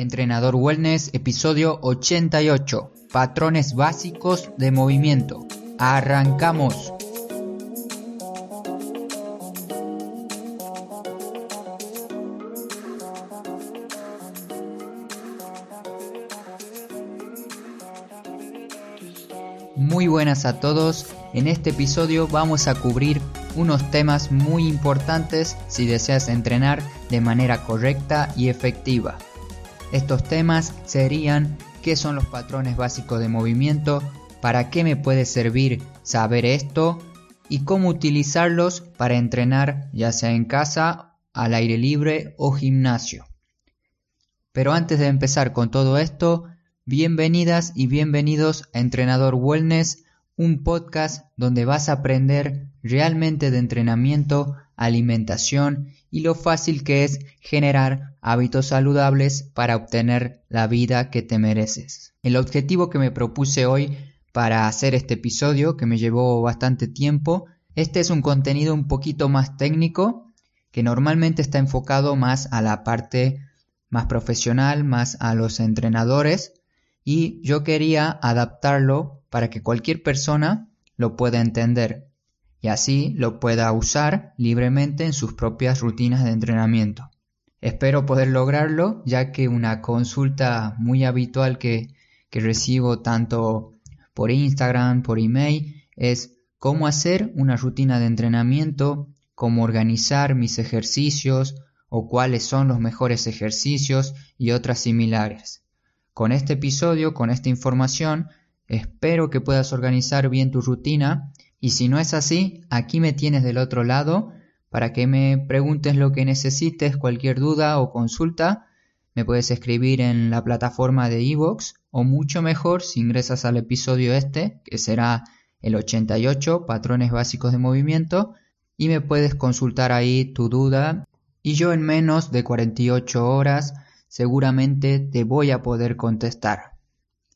Entrenador Wellness, episodio 88. Patrones básicos de movimiento. Arrancamos. Muy buenas a todos. En este episodio vamos a cubrir unos temas muy importantes si deseas entrenar de manera correcta y efectiva. Estos temas serían qué son los patrones básicos de movimiento, para qué me puede servir saber esto y cómo utilizarlos para entrenar ya sea en casa, al aire libre o gimnasio. Pero antes de empezar con todo esto, bienvenidas y bienvenidos a Entrenador Wellness, un podcast donde vas a aprender realmente de entrenamiento, alimentación y lo fácil que es generar hábitos saludables para obtener la vida que te mereces. El objetivo que me propuse hoy para hacer este episodio, que me llevó bastante tiempo, este es un contenido un poquito más técnico, que normalmente está enfocado más a la parte más profesional, más a los entrenadores, y yo quería adaptarlo para que cualquier persona lo pueda entender y así lo pueda usar libremente en sus propias rutinas de entrenamiento. Espero poder lograrlo ya que una consulta muy habitual que, recibo tanto por Instagram, por email, es cómo hacer una rutina de entrenamiento, cómo organizar mis ejercicios o cuáles son los mejores ejercicios y otras similares. Con este episodio, con esta información, espero que puedas organizar bien tu rutina y si no es así, aquí me tienes del otro lado para que me preguntes lo que necesites, cualquier duda o consulta. Me puedes escribir en la plataforma de iVoox o mucho mejor si ingresas al episodio este, que será el 88, patrones básicos de movimiento, y me puedes consultar ahí tu duda y yo en menos de 48 horas seguramente te voy a poder contestar.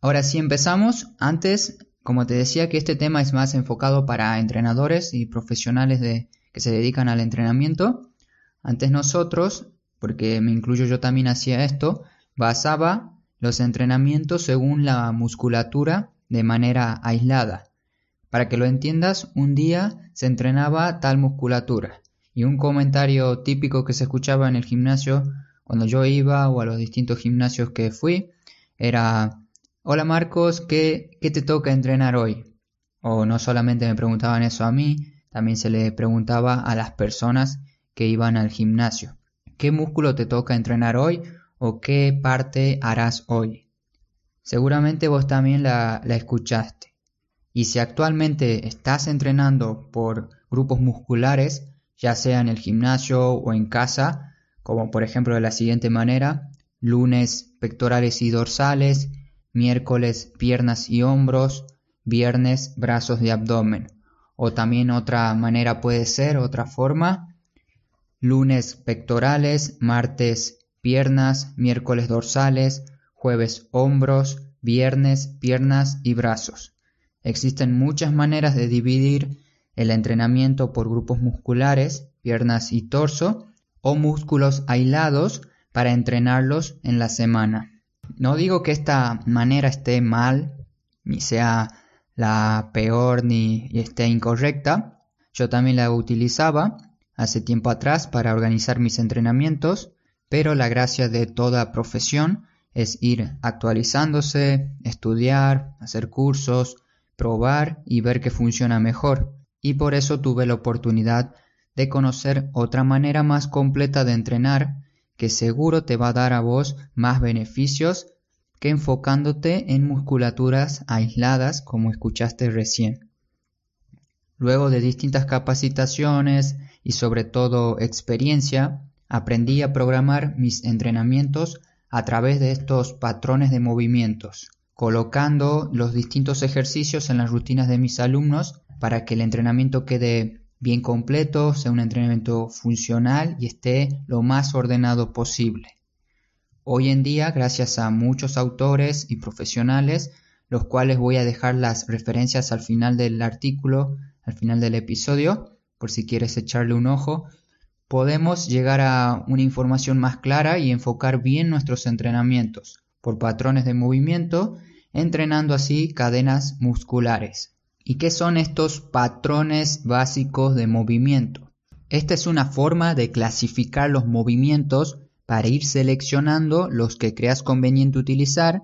Ahora sí empezamos. Antes como te decía que este tema es más enfocado para entrenadores y profesionales de, que se dedican al entrenamiento. Antes nosotros, porque me incluyo yo también hacía esto, basaba los entrenamientos según la musculatura de manera aislada. Para que lo entiendas, un día se entrenaba tal musculatura. Y un comentario típico que se escuchaba en el gimnasio cuando yo iba o a los distintos gimnasios que fui era Hola Marcos, ¿qué, ¿qué te toca entrenar hoy? O no solamente me preguntaban eso a mí, también se le preguntaba a las personas que iban al gimnasio. ¿Qué músculo te toca entrenar hoy o qué parte harás hoy? Seguramente vos también la, la escuchaste. Y si actualmente estás entrenando por grupos musculares, ya sea en el gimnasio o en casa, como por ejemplo de la siguiente manera, lunes pectorales y dorsales, miércoles piernas y hombros, viernes brazos y abdomen. O también otra manera puede ser, otra forma, lunes pectorales, martes piernas, miércoles dorsales, jueves hombros, viernes piernas y brazos. Existen muchas maneras de dividir el entrenamiento por grupos musculares, piernas y torso, o músculos aislados para entrenarlos en la semana. No digo que esta manera esté mal, ni sea la peor, ni esté incorrecta. Yo también la utilizaba hace tiempo atrás para organizar mis entrenamientos, pero la gracia de toda profesión es ir actualizándose, estudiar, hacer cursos, probar y ver qué funciona mejor. Y por eso tuve la oportunidad de conocer otra manera más completa de entrenar que seguro te va a dar a vos más beneficios que enfocándote en musculaturas aisladas como escuchaste recién. Luego de distintas capacitaciones y sobre todo experiencia, aprendí a programar mis entrenamientos a través de estos patrones de movimientos, colocando los distintos ejercicios en las rutinas de mis alumnos para que el entrenamiento quede bien completo, sea un entrenamiento funcional y esté lo más ordenado posible. Hoy en día, gracias a muchos autores y profesionales, los cuales voy a dejar las referencias al final del artículo, al final del episodio, por si quieres echarle un ojo, podemos llegar a una información más clara y enfocar bien nuestros entrenamientos por patrones de movimiento, entrenando así cadenas musculares. ¿Y qué son estos patrones básicos de movimiento? Esta es una forma de clasificar los movimientos para ir seleccionando los que creas conveniente utilizar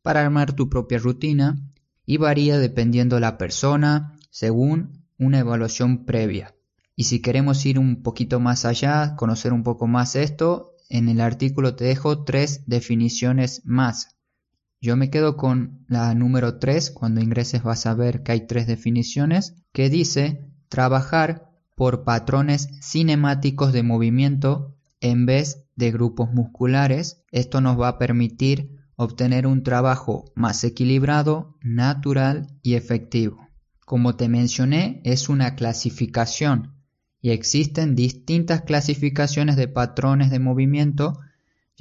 para armar tu propia rutina y varía dependiendo la persona según una evaluación previa. Y si queremos ir un poquito más allá, conocer un poco más esto, en el artículo te dejo tres definiciones más. Yo me quedo con la número 3, cuando ingreses vas a ver que hay tres definiciones, que dice trabajar por patrones cinemáticos de movimiento en vez de grupos musculares. Esto nos va a permitir obtener un trabajo más equilibrado, natural y efectivo. Como te mencioné, es una clasificación y existen distintas clasificaciones de patrones de movimiento,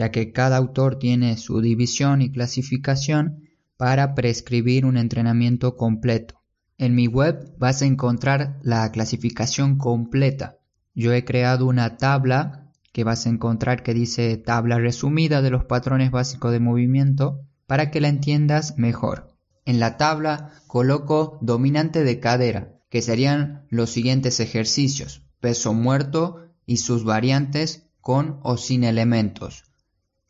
ya que cada autor tiene su división y clasificación para prescribir un entrenamiento completo. En mi web vas a encontrar la clasificación completa. Yo he creado una tabla que vas a encontrar que dice tabla resumida de los patrones básicos de movimiento para que la entiendas mejor. En la tabla coloco dominante de cadera, que serían los siguientes ejercicios peso muerto y sus variantes con o sin elementos.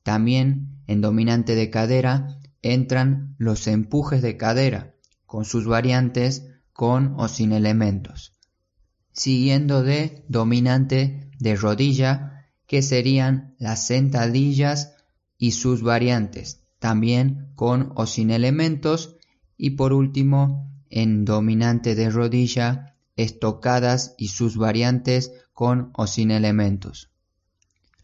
También en dominante de cadera entran los empujes de cadera, con sus variantes con o sin elementos. Siguiendo de dominante de rodilla, que serían las sentadillas y sus variantes, también con o sin elementos. Y por último, en dominante de rodilla, estocadas y sus variantes con o sin elementos.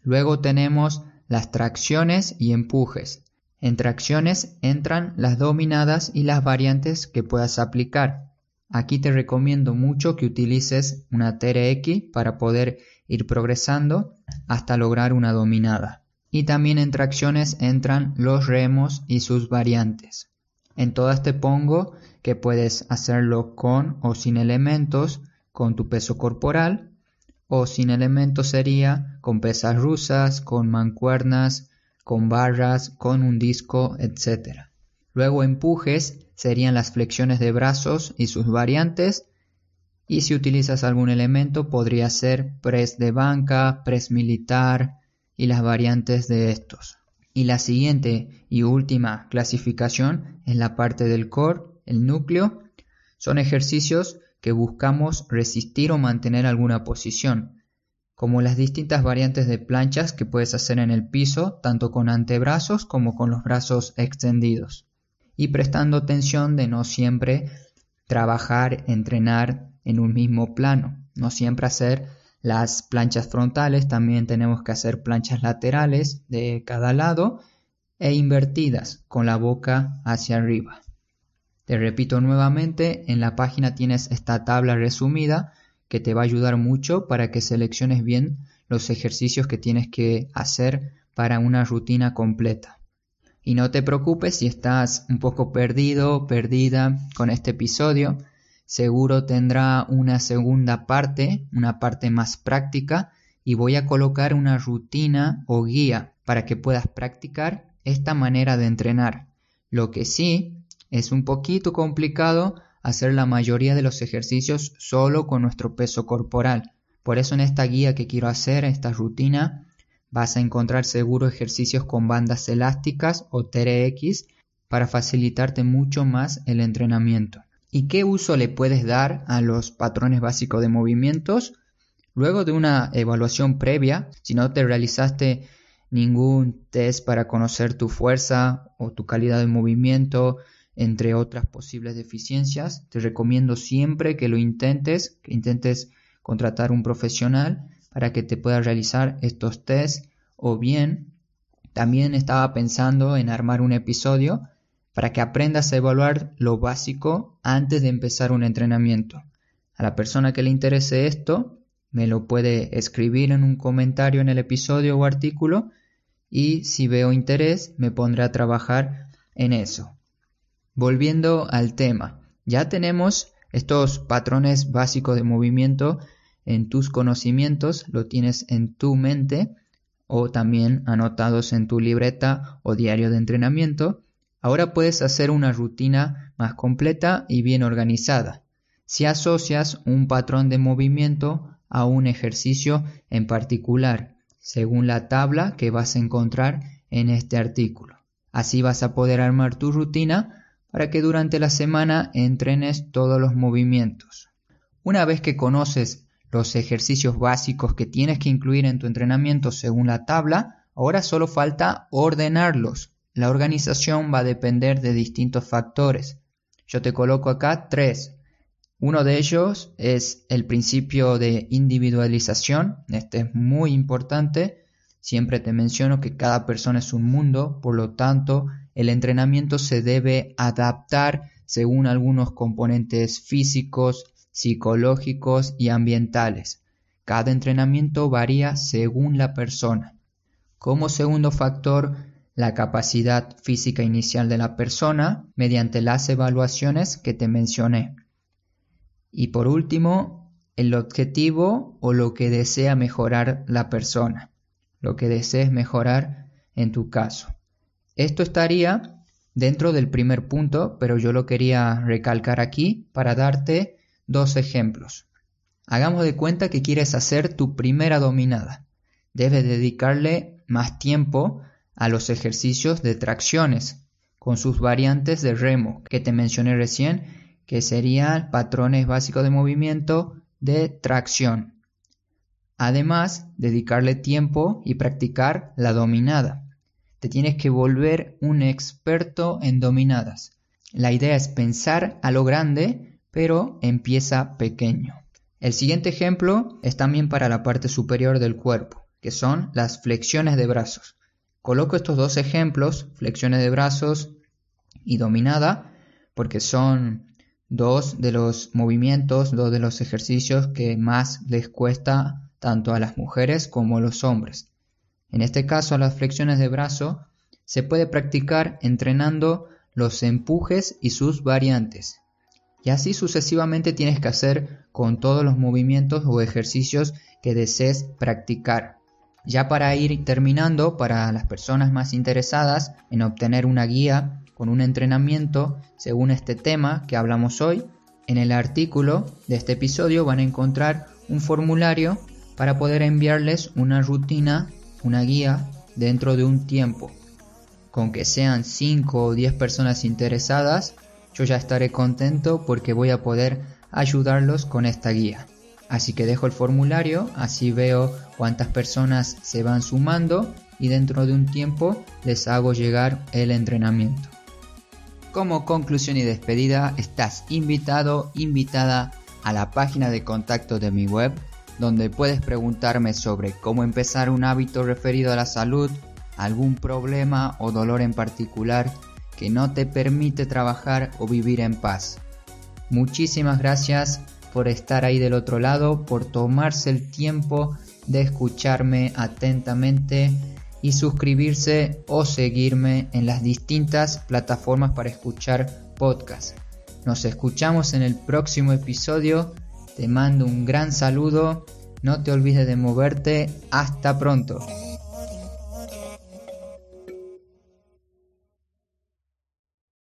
Luego tenemos las tracciones y empujes. En tracciones entran las dominadas y las variantes que puedas aplicar. Aquí te recomiendo mucho que utilices una TRX para poder ir progresando hasta lograr una dominada. Y también en tracciones entran los remos y sus variantes. En todas te pongo que puedes hacerlo con o sin elementos, con tu peso corporal, o sin elementos sería con pesas rusas, con mancuernas, con barras, con un disco, etc. Luego empujes serían las flexiones de brazos y sus variantes, y si utilizas algún elemento podría ser press de banca, press militar y las variantes de estos. Y la siguiente y última clasificación es la parte del core, el núcleo. Son ejercicios que buscamos resistir o mantener alguna posición, como las distintas variantes de planchas que puedes hacer en el piso, tanto con antebrazos como con los brazos extendidos. Y prestando atención de no siempre trabajar, entrenar en un mismo plano, no siempre hacer las planchas frontales, también tenemos que hacer planchas laterales de cada lado e invertidas con la boca hacia arriba. Te repito nuevamente, en la página tienes esta tabla resumida que te va a ayudar mucho para que selecciones bien los ejercicios que tienes que hacer para una rutina completa. Y no te preocupes si estás un poco perdido, perdida con este episodio, seguro tendrá una segunda parte, una parte más práctica, y voy a colocar una rutina o guía para que puedas practicar esta manera de entrenar. Lo que sí es un poquito complicado hacer la mayoría de los ejercicios solo con nuestro peso corporal. Por eso en esta guía que quiero hacer, esta rutina, vas a encontrar seguro ejercicios con bandas elásticas o TRX para facilitarte mucho más el entrenamiento. ¿Y qué uso le puedes dar a los patrones básicos de movimientos? Luego de una evaluación previa, si no te realizaste ningún test para conocer tu fuerza o tu calidad de movimiento, entre otras posibles deficiencias, te recomiendo siempre que lo intentes, que intentes contratar un profesional para que te pueda realizar estos tests o bien también estaba pensando en armar un episodio para que aprendas a evaluar lo básico antes de empezar un entrenamiento. A la persona que le interese esto, me lo puede escribir en un comentario en el episodio o artículo y si veo interés me pondré a trabajar en eso. Volviendo al tema, ya tenemos estos patrones básicos de movimiento en tus conocimientos, lo tienes en tu mente o también anotados en tu libreta o diario de entrenamiento, ahora puedes hacer una rutina más completa y bien organizada. Si asocias un patrón de movimiento a un ejercicio en particular, según la tabla que vas a encontrar en este artículo. Así vas a poder armar tu rutina para que durante la semana entrenes todos los movimientos. Una vez que conoces los ejercicios básicos que tienes que incluir en tu entrenamiento según la tabla, ahora solo falta ordenarlos. La organización va a depender de distintos factores. Yo te coloco acá tres. Uno de ellos es el principio de individualización. Este es muy importante. Siempre te menciono que cada persona es un mundo, por lo tanto, el entrenamiento se debe adaptar según algunos componentes físicos, psicológicos y ambientales. Cada entrenamiento varía según la persona. Como segundo factor, la capacidad física inicial de la persona mediante las evaluaciones que te mencioné. Y por último, el objetivo o lo que desea mejorar la persona, lo que desees mejorar en tu caso. Esto estaría dentro del primer punto, pero yo lo quería recalcar aquí para darte Dos ejemplos. Hagamos de cuenta que quieres hacer tu primera dominada. Debes dedicarle más tiempo a los ejercicios de tracciones, con sus variantes de remo que te mencioné recién, que serían patrones básicos de movimiento de tracción. Además, dedicarle tiempo y practicar la dominada. Te tienes que volver un experto en dominadas. La idea es pensar a lo grande pero empieza pequeño. El siguiente ejemplo es también para la parte superior del cuerpo, que son las flexiones de brazos. Coloco estos dos ejemplos, flexiones de brazos y dominada, porque son dos de los movimientos, dos de los ejercicios que más les cuesta tanto a las mujeres como a los hombres. En este caso, las flexiones de brazo se puede practicar entrenando los empujes y sus variantes, y así sucesivamente tienes que hacer con todos los movimientos o ejercicios que desees practicar. Ya para ir terminando, para las personas más interesadas en obtener una guía con un entrenamiento según este tema que hablamos hoy, en el artículo de este episodio van a encontrar un formulario para poder enviarles una rutina, una guía dentro de un tiempo. Con que sean 5 o 10 personas interesadas, yo ya estaré contento porque voy a poder ayudarlos con esta guía. Así que dejo el formulario, así veo cuántas personas se van sumando y dentro de un tiempo les hago llegar el entrenamiento. Como conclusión y despedida, estás invitado, invitada a la página de contacto de mi web, donde puedes preguntarme sobre cómo empezar un hábito referido a la salud, algún problema o dolor en particular que no te permite trabajar o vivir en paz. Muchísimas gracias por estar ahí del otro lado, por tomarse el tiempo de escucharme atentamente y suscribirse o seguirme en las distintas plataformas para escuchar podcast. Nos escuchamos en el próximo episodio. Te mando un gran saludo. No te olvides de moverte. Hasta pronto.